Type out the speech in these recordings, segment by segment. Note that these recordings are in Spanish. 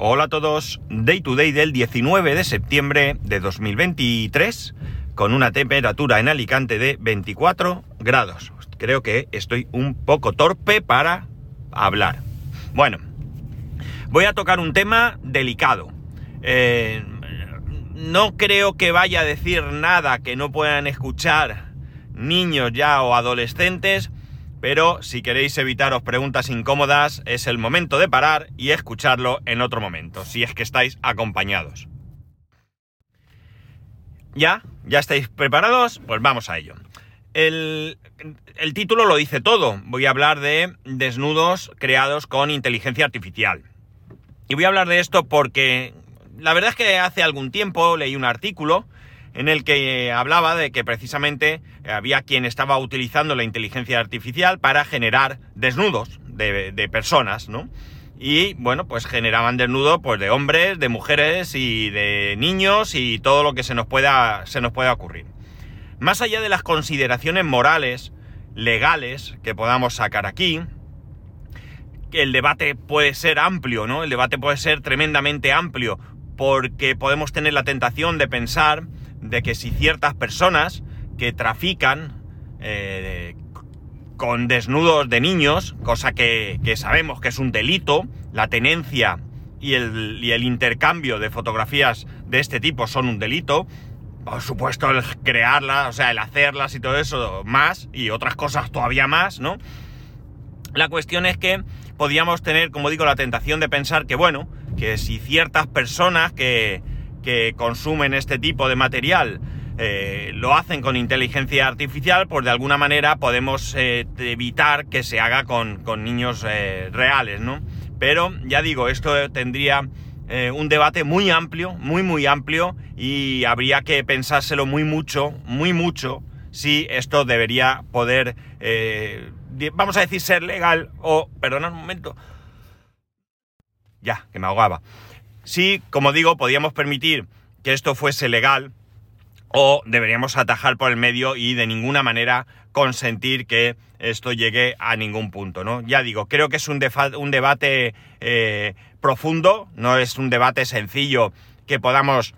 Hola a todos, Day to Day del 19 de septiembre de 2023, con una temperatura en Alicante de 24 grados. Creo que estoy un poco torpe para hablar. Bueno, voy a tocar un tema delicado. Eh, no creo que vaya a decir nada que no puedan escuchar niños ya o adolescentes, pero si queréis evitaros preguntas incómodas, es el momento de parar y escucharlo en otro momento, si es que estáis acompañados. ¿Ya? ¿Ya estáis preparados? Pues vamos a ello. El, título lo dice todo. Voy a hablar de desnudos creados con inteligencia artificial. Y voy a hablar de esto porque la verdad es que hace algún tiempo leí un artículo en el que hablaba de que precisamente había quien estaba utilizando la inteligencia artificial para generar desnudos de, personas, ¿no? Y bueno, pues generaban desnudos pues, de hombres, de mujeres y de niños y todo lo que se nos pueda, se nos pueda ocurrir. Más allá de las consideraciones morales, legales que podamos sacar aquí, el debate puede ser amplio, ¿no? El debate puede ser tremendamente amplio porque podemos tener la tentación de pensar de que si ciertas personas que trafican eh, con desnudos de niños, cosa que, sabemos que es un delito, la tenencia y el, y el intercambio de fotografías de este tipo son un delito, por supuesto el crearlas, o sea, el hacerlas y todo eso más, y otras cosas todavía más, ¿no? La cuestión es que podríamos tener, como digo, la tentación de pensar que, bueno, que si ciertas personas que, que consumen este tipo de material eh, lo hacen con inteligencia artificial, pues de alguna manera podemos eh, evitar que se haga con, niños eh, reales, ¿no? Pero ya digo, esto tendría un debate muy amplio, muy muy amplio, y habría que pensárselo muy mucho, muy mucho, si esto debería poder, vamos a decir, ser legal o, perdonad un momento, ya, que me ahogaba. Sí, como digo, podíamos permitir que esto fuese legal o deberíamos atajar por el medio y de ninguna manera consentir que esto llegue a ningún punto, ¿no? Ya digo, creo que es un, debate eh, profundo, no es un debate sencillo que podamos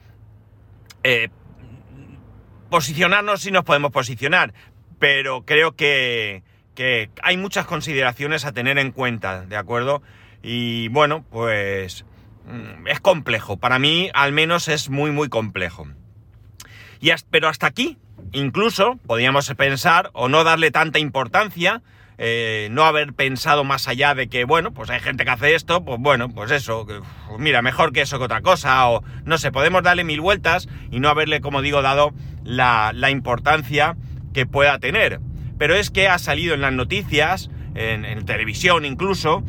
eh, posicionarnos si nos podemos posicionar, pero creo que, hay muchas consideraciones a tener en cuenta, ¿de acuerdo? Y bueno, pues es complejo. Para mí, al menos, es muy, muy complejo. Y pero hasta aquí, incluso, podríamos pensar o no darle tanta importancia, eh, no haber pensado más allá de que, bueno, pues hay gente que hace esto, pues bueno, pues eso, mira, mejor que eso que otra cosa, o no sé, podemos darle mil vueltas y no haberle, como digo, dado la, la importancia que pueda tener. Pero es que ha salido en las noticias, en televisión incluso,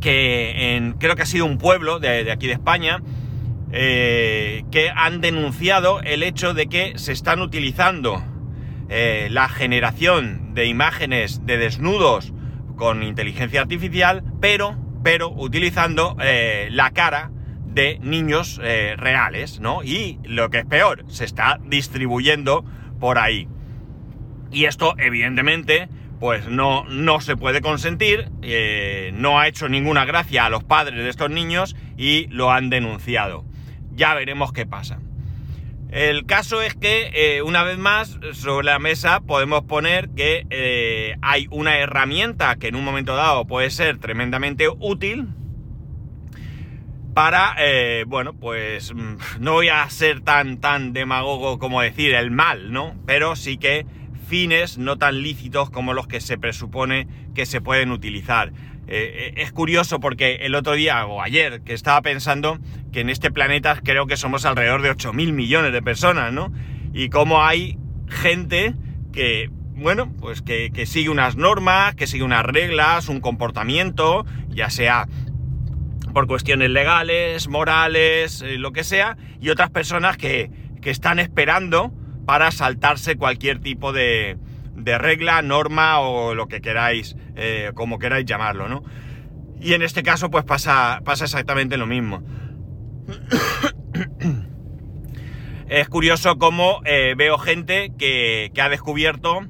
que en, creo que ha sido un pueblo de, aquí de España, eh, que han denunciado el hecho de que se están utilizando eh, la generación de imágenes de desnudos con inteligencia artificial, pero, pero utilizando eh, la cara de niños reales, ¿no? Y lo que es peor, se está distribuyendo por ahí. Y esto, evidentemente, pues no, no se puede consentir, eh, no ha hecho ninguna gracia a los padres de estos niños y lo han denunciado. Ya veremos qué pasa. El caso es que, eh, una vez más, sobre la mesa podemos poner que eh, hay una herramienta que en un momento dado puede ser tremendamente útil para, bueno, pues mm, no voy a ser tan, tan demagogo como decir el mal, ¿no? Pero sí que fines no tan lícitos como los que se presupone que se pueden utilizar. Eh, eh, es curioso porque el otro día o ayer que estaba pensando que en este planeta creo que somos alrededor de 8.000 millones de personas, ¿no? Y cómo hay gente que, bueno, pues que, sigue unas normas, que sigue unas reglas, un comportamiento, ya sea por cuestiones legales, morales, eh, lo que sea, y otras personas que, que están esperando para saltarse cualquier tipo de, regla, norma o lo que queráis, eh, como queráis llamarlo, ¿no? Y en este caso, pues pasa, pasa exactamente lo mismo. es curioso cómo eh, veo gente que, que, ha descubierto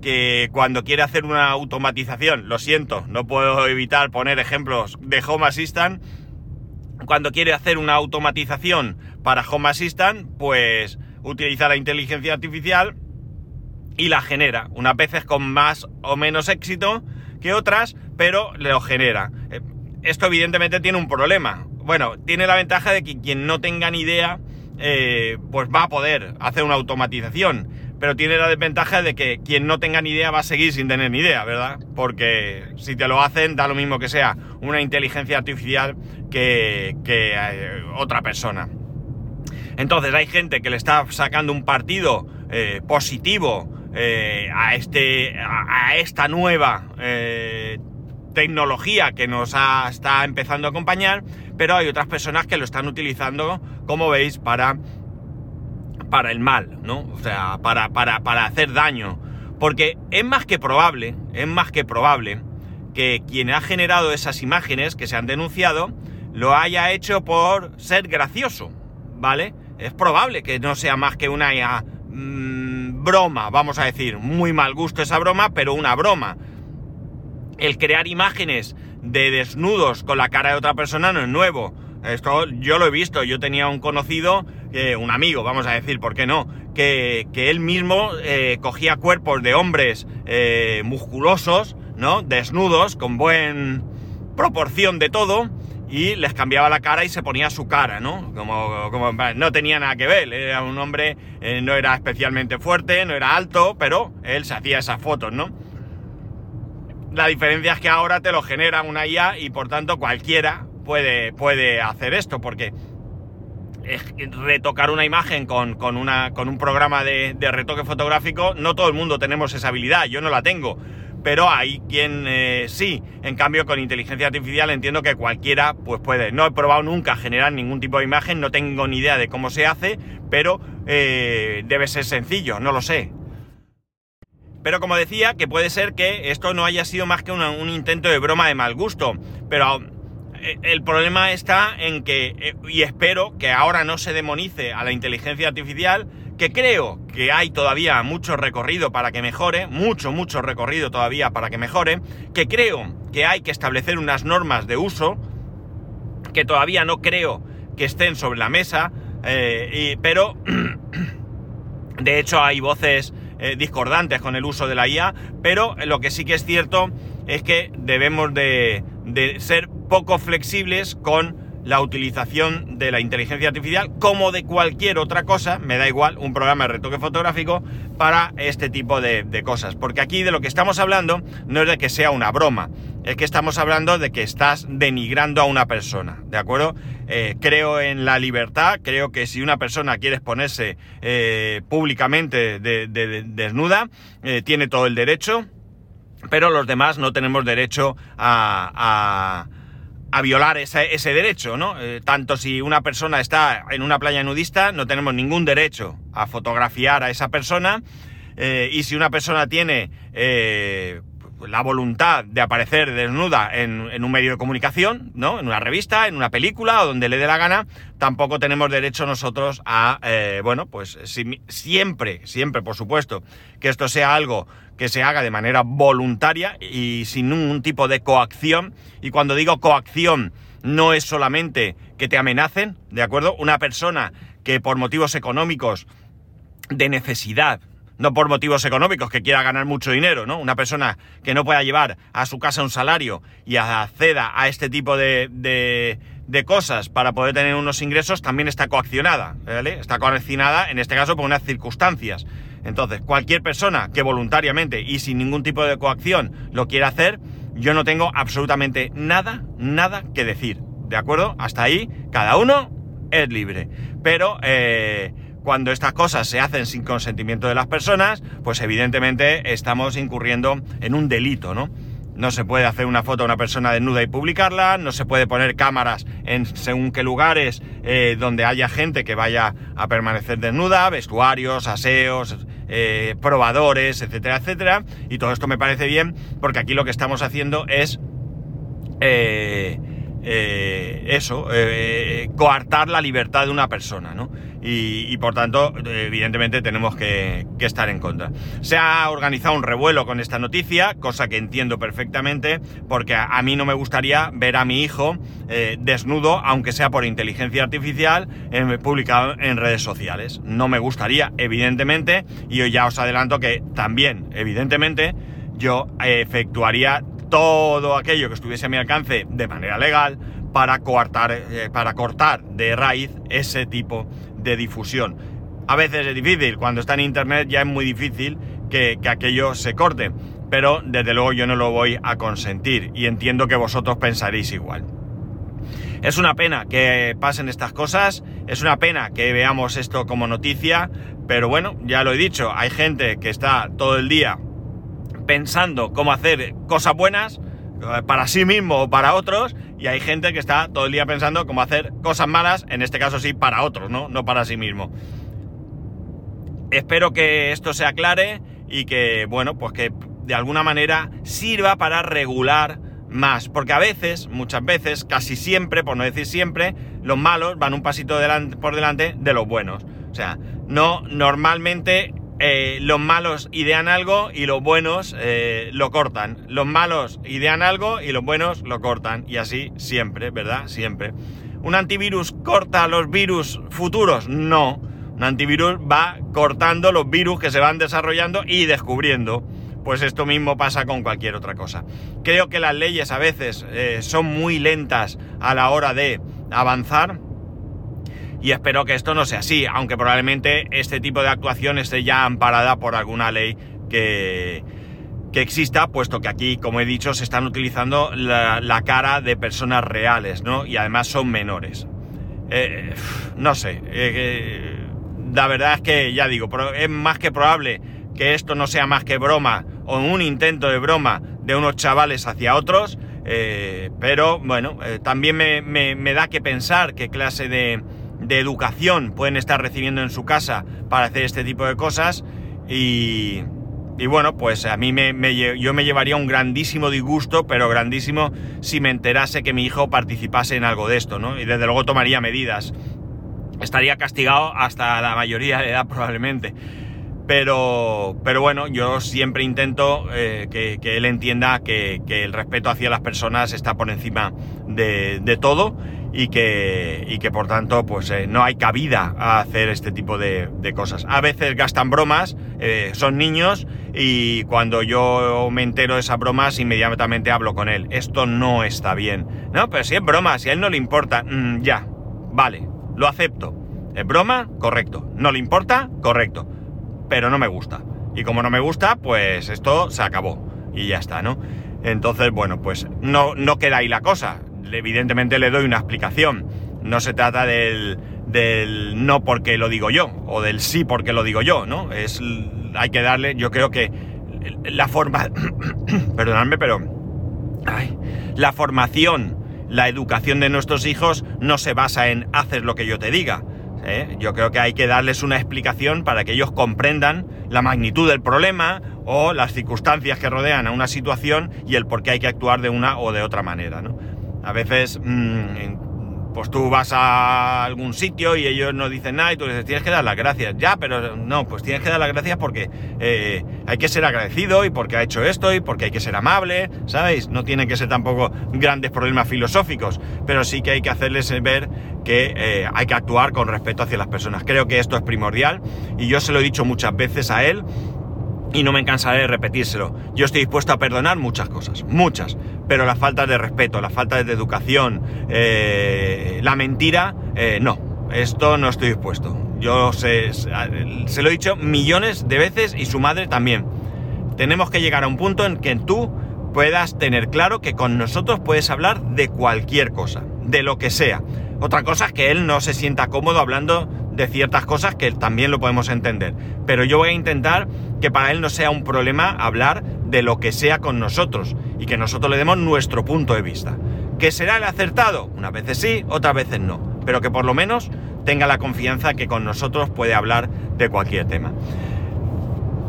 que cuando quiere hacer una automatización, lo siento, no puedo evitar poner ejemplos de Home Assistant, cuando quiere hacer una automatización para Home Assistant, pues utiliza la inteligencia artificial y la genera, unas veces con más o menos éxito que otras, pero lo genera. Eh, esto evidentemente tiene un problema. Bueno, tiene la ventaja de que quien no tenga ni idea, eh, pues va a poder hacer una automatización. Pero tiene la desventaja de que quien no tenga ni idea va a seguir sin tener ni idea, ¿verdad? Porque si te lo hacen, da lo mismo que sea una inteligencia artificial que, eh, otra persona. Entonces hay gente que le está sacando un partido positivo a, este, a, esta nueva tecnología que nos está empezando a acompañar, pero hay otras personas que lo están utilizando, como veis, para, para el mal, ¿no? O sea, para, para, para hacer daño. Porque es más que probable, es más que probable que quien ha generado esas imágenes que se han denunciado lo haya hecho por ser gracioso, ¿vale? Es probable que no sea más que una mm, broma, vamos a decir, muy mal gusto esa broma, pero una broma el crear imágenes de desnudos con la cara de otra persona no es nuevo. Esto yo lo he visto, yo tenía un conocido, un amigo, vamos a decir, ¿por qué no? Que, él mismo eh, cogía cuerpos de hombres eh, musculosos, ¿no? Desnudos, con buen proporción de todo, y les cambiaba la cara y se ponía su cara, ¿no? Como, como no tenía nada que ver, era un hombre, eh, no era especialmente fuerte, no era alto, pero él se hacía esas fotos, ¿no? La diferencia es que ahora te lo genera una IA y por tanto cualquiera puede, puede hacer esto, porque retocar una imagen con, una, con un programa de, retoque fotográfico, no todo el mundo tenemos esa habilidad, yo no la tengo, pero hay quien eh, sí. En cambio, con inteligencia artificial entiendo que cualquiera pues puede. No he probado nunca generar ningún tipo de imagen, no tengo ni idea de cómo se hace, pero eh, debe ser sencillo, no lo sé. Pero como decía, que puede ser que esto no haya sido más que un intento de broma de mal gusto. Pero eh, el problema está en que, y espero que ahora no se demonice a la inteligencia artificial, que creo que hay todavía mucho recorrido para que mejore, mucho, mucho recorrido todavía para que mejore, que creo que hay que establecer unas normas de uso, que todavía no creo que estén sobre la mesa, eh, pero de hecho hay voces eh, discordantes con el uso de la IA, pero lo que sí que es cierto es que debemos de, de ser poco flexibles con la utilización de la inteligencia artificial como de cualquier otra cosa, me da igual, un programa de retoque fotográfico para este tipo de, cosas. Porque aquí de lo que estamos hablando no es de que sea una broma, es que estamos hablando de que estás denigrando a una persona, ¿de acuerdo? Eh, creo en la libertad, creo que si una persona quiere exponerse eh, públicamente desnuda, eh, tiene todo el derecho, pero los demás no tenemos derecho a violar ese, ese derecho, ¿no? Eh, tanto si una persona está en una playa nudista, no tenemos ningún derecho a fotografiar a esa persona, eh, y si una persona tiene eh, la voluntad de aparecer desnuda en, un medio de comunicación, ¿no? En una revista, en una película o donde le dé la gana, tampoco tenemos derecho nosotros a, bueno, pues siempre, siempre, por supuesto, que esto sea algo que se haga de manera voluntaria y sin ningún tipo de coacción. Y cuando digo coacción, no es solamente que te amenacen, ¿de acuerdo? Una persona que por motivos económicos de necesidad, no por motivos económicos, que quiera ganar mucho dinero, ¿no? Una persona que no pueda llevar a su casa un salario y acceda a este tipo de, de, cosas para poder tener unos ingresos, también está coaccionada, ¿vale? Está coaccionada, en este caso, por unas circunstancias. Entonces, cualquier persona que voluntariamente y sin ningún tipo de coacción lo quiera hacer, yo no tengo absolutamente nada, nada que decir. ¿De acuerdo? Hasta ahí, cada uno es libre. Pero eh, cuando estas cosas se hacen sin consentimiento de las personas, pues evidentemente estamos incurriendo en un delito, ¿no? No se puede hacer una foto de una persona desnuda y publicarla, no se puede poner cámaras en según qué lugares eh, donde haya gente que vaya a permanecer desnuda, vestuarios, aseos, eh, probadores, etcétera, etcétera. Y todo esto me parece bien porque aquí lo que estamos haciendo es... Eh, eh, eso, eh, coartar la libertad de una persona, ¿no? Y, por tanto, evidentemente tenemos que, estar en contra. Se ha organizado un revuelo con esta noticia, cosa que entiendo perfectamente, porque a, mí no me gustaría ver a mi hijo desnudo, aunque sea por inteligencia artificial, publicado en redes sociales. No me gustaría, evidentemente, y ya os adelanto que también, evidentemente, yo efectuaría todo aquello que estuviese a mi alcance de manera legal para coartar, eh, para cortar de raíz ese tipo de difusión. A veces es difícil, cuando está en internet ya es muy difícil que, que aquello se corte, pero desde luego yo no lo voy a consentir y entiendo que vosotros pensaréis igual. Es una pena que pasen estas cosas, es una pena que veamos esto como noticia, pero bueno, ya lo he dicho, hay gente que está todo el día pensando cómo hacer cosas buenas eh, para sí mismo o para otros, y hay gente que está todo el día pensando cómo hacer cosas malas, en este caso sí, para otros, ¿no? No para sí mismo. Espero que esto se aclare y que, bueno, pues que de alguna manera sirva para regular más, porque a veces, muchas veces, casi siempre, por no decir siempre, los malos van un pasito por delante de los buenos. O sea, no, normalmente eh, los malos idean algo y los buenos eh, lo cortan. Los malos idean algo y los buenos lo cortan. Y así siempre, ¿verdad? Siempre. ¿Un antivirus corta los virus futuros? No. Un antivirus va cortando los virus que se van desarrollando y descubriendo. Pues esto mismo pasa con cualquier otra cosa. Creo que las leyes a veces eh, son muy lentas a la hora de avanzar y espero que esto no sea así, aunque probablemente este tipo de actuación esté ya amparada por alguna ley que, que exista, puesto que aquí, como he dicho, se están utilizando la, cara de personas reales, ¿no? Y además son menores. Eh, no sé, eh, la verdad es que ya digo, es más que probable que esto no sea más que broma o un intento de broma de unos chavales hacia otros, eh, pero bueno, también me, me da que pensar qué clase de, de educación pueden estar recibiendo en su casa para hacer este tipo de cosas y, y bueno, pues a mí me, yo me llevaría un grandísimo disgusto, pero grandísimo, si me enterase que mi hijo participase en algo de esto, ¿no? Y desde luego tomaría medidas. Estaría castigado hasta la mayoría de edad probablemente. Pero, pero bueno, yo siempre intento eh, que, él entienda que, el respeto hacia las personas está por encima de, de todo y que, y que por tanto pues eh, no hay cabida a hacer este tipo de, cosas. A veces gastan bromas, eh, son niños y cuando yo me entero de esas bromas inmediatamente hablo con él. Esto no está bien. No, pero si es broma, si a él no le importa, mm, ya, vale, lo acepto. ¿Es broma? Correcto. ¿No le importa? Correcto. Pero no me gusta. Y como no me gusta, pues esto se acabó. Y ya está, ¿no? Entonces, bueno, pues no, no queda ahí la cosa evidentemente le doy una explicación. No se trata del, del no porque lo digo yo, o del sí porque lo digo yo, ¿no? Es, hay que darle, yo creo que la forma, perdonadme, pero la formación, la educación de nuestros hijos no se basa en hacer lo que yo te diga. ¿eh? Yo creo que hay que darles una explicación para que ellos comprendan la magnitud del problema o las circunstancias que rodean a una situación y el por qué hay que actuar de una o de otra manera, ¿no? A veces, mm, pues tú vas a algún sitio y ellos no dicen nada y tú les tienes que dar las gracias. Ya, pero no, pues tienes que dar las gracias porque eh, hay que ser agradecido y porque ha hecho esto y porque hay que ser amable, ¿sabéis? No tiene que ser tampoco grandes problemas filosóficos, pero sí que hay que hacerles ver que eh, hay que actuar con respeto hacia las personas. Creo que esto es primordial y yo se lo he dicho muchas veces a él y no me cansaré de repetírselo. Yo estoy dispuesto a perdonar muchas cosas, muchas, pero la falta de respeto, la falta de educación, eh, la mentira, eh, no. Esto no estoy dispuesto. Yo se, se lo he dicho millones de veces y su madre también. Tenemos que llegar a un punto en que tú puedas tener claro que con nosotros puedes hablar de cualquier cosa, de lo que sea. Otra cosa es que él no se sienta cómodo hablando de ciertas cosas que también lo podemos entender. Pero yo voy a intentar que para él no sea un problema hablar de lo que sea con nosotros y que nosotros le demos nuestro punto de vista. ¿Que será el acertado? Unas veces sí, otras veces no. Pero que por lo menos tenga la confianza que con nosotros puede hablar de cualquier tema.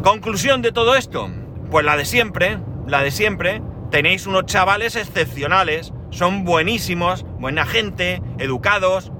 Conclusión de todo esto, pues la de siempre, la de siempre, tenéis unos chavales excepcionales, son buenísimos, buena gente, educados.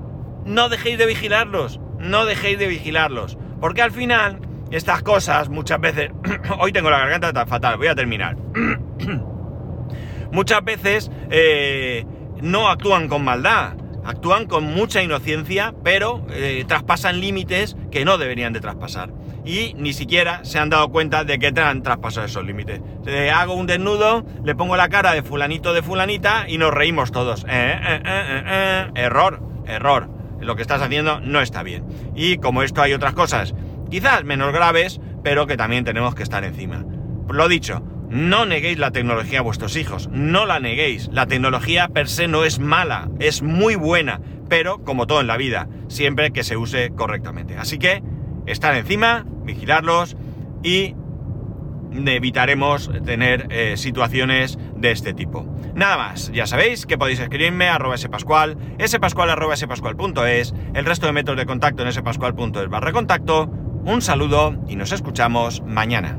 No dejéis de vigilarlos, no dejéis de vigilarlos. Porque al final, estas cosas muchas veces... Hoy tengo la garganta tan fatal, voy a terminar. muchas veces eh, no actúan con maldad, actúan con mucha inocencia, pero eh, traspasan límites que no deberían de traspasar. Y ni siquiera se han dado cuenta de que han traspasado esos límites. Le hago un desnudo, le pongo la cara de fulanito de fulanita y nos reímos todos. Eh, error, error. Lo que estás haciendo no está bien. Y como esto hay otras cosas, quizás menos graves, pero que también tenemos que estar encima. Lo dicho, no neguéis la tecnología a vuestros hijos, no la neguéis. La tecnología per se no es mala, es muy buena, pero como todo en la vida, siempre que se use correctamente. Así que estar encima, vigilarlos y evitaremos tener eh, situaciones de este tipo. Nada más, ya sabéis que podéis escribirme a arroba spascual, spascual arroba spascual.es, el resto de métodos de contacto en spascual.es barra contacto. Un saludo y nos escuchamos mañana.